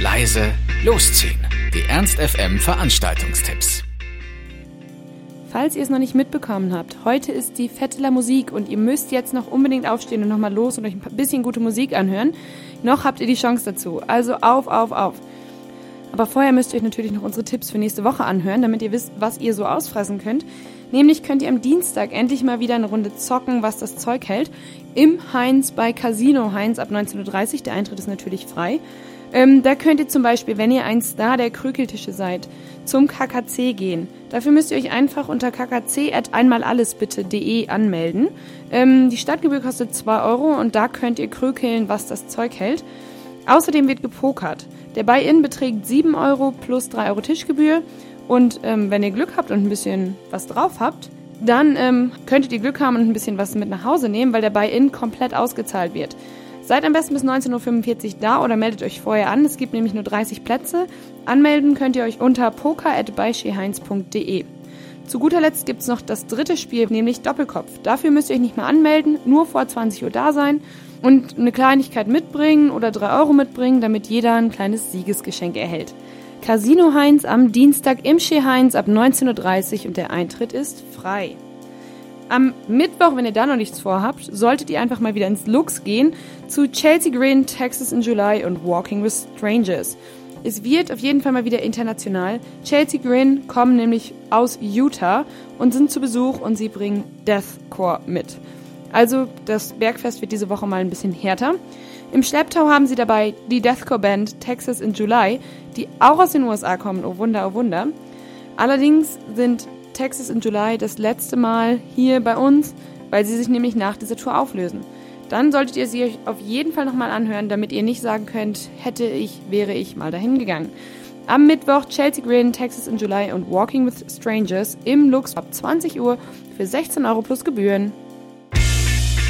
leise, losziehen. Die Ernst FM Veranstaltungstipps. Falls ihr es noch nicht mitbekommen habt, heute ist die Fetteler Musik und ihr müsst jetzt noch unbedingt aufstehen und nochmal los und euch ein bisschen gute Musik anhören. Noch habt ihr die Chance dazu. Also auf, auf, auf. Aber vorher müsst ihr euch natürlich noch unsere Tipps für nächste Woche anhören, damit ihr wisst, was ihr so ausfressen könnt. Nämlich könnt ihr am Dienstag endlich mal wieder eine Runde zocken, was das Zeug hält. Im Heinz bei Casino Heinz ab 19.30 Uhr. Der Eintritt ist natürlich frei. Ähm, da könnt ihr zum Beispiel, wenn ihr ein Star der Krükeltische seid, zum KKC gehen. Dafür müsst ihr euch einfach unter kkc.einmalallesbitte.de anmelden. Ähm, die Stadtgebühr kostet 2 Euro und da könnt ihr krükeln, was das Zeug hält. Außerdem wird gepokert. Der Buy-In beträgt 7 Euro plus 3 Euro Tischgebühr. Und ähm, wenn ihr Glück habt und ein bisschen was drauf habt, dann ähm, könntet ihr Glück haben und ein bisschen was mit nach Hause nehmen, weil der Buy-In komplett ausgezahlt wird. Seid am besten bis 19.45 Uhr da oder meldet euch vorher an. Es gibt nämlich nur 30 Plätze. Anmelden könnt ihr euch unter poker.beischeheinz.de. Zu guter Letzt gibt es noch das dritte Spiel, nämlich Doppelkopf. Dafür müsst ihr euch nicht mehr anmelden, nur vor 20 Uhr da sein und eine Kleinigkeit mitbringen oder 3 Euro mitbringen, damit jeder ein kleines Siegesgeschenk erhält. Casino Heinz am Dienstag im Chez Heinz ab 19.30 Uhr und der Eintritt ist frei. Am Mittwoch, wenn ihr da noch nichts vorhabt, solltet ihr einfach mal wieder ins Lux gehen zu Chelsea Green, Texas in July und Walking with Strangers. Es wird auf jeden Fall mal wieder international. Chelsea Green kommen nämlich aus Utah und sind zu Besuch und sie bringen Deathcore mit. Also das Bergfest wird diese Woche mal ein bisschen härter. Im Schlepptau haben sie dabei die Deathcore-Band Texas in July, die auch aus den USA kommen, oh Wunder, oh Wunder. Allerdings sind Texas in July das letzte Mal hier bei uns, weil sie sich nämlich nach dieser Tour auflösen. Dann solltet ihr sie euch auf jeden Fall nochmal anhören, damit ihr nicht sagen könnt, hätte ich, wäre ich mal dahin gegangen. Am Mittwoch Chelsea Green, Texas in July und Walking with Strangers im Lux ab 20 Uhr für 16 Euro plus Gebühren.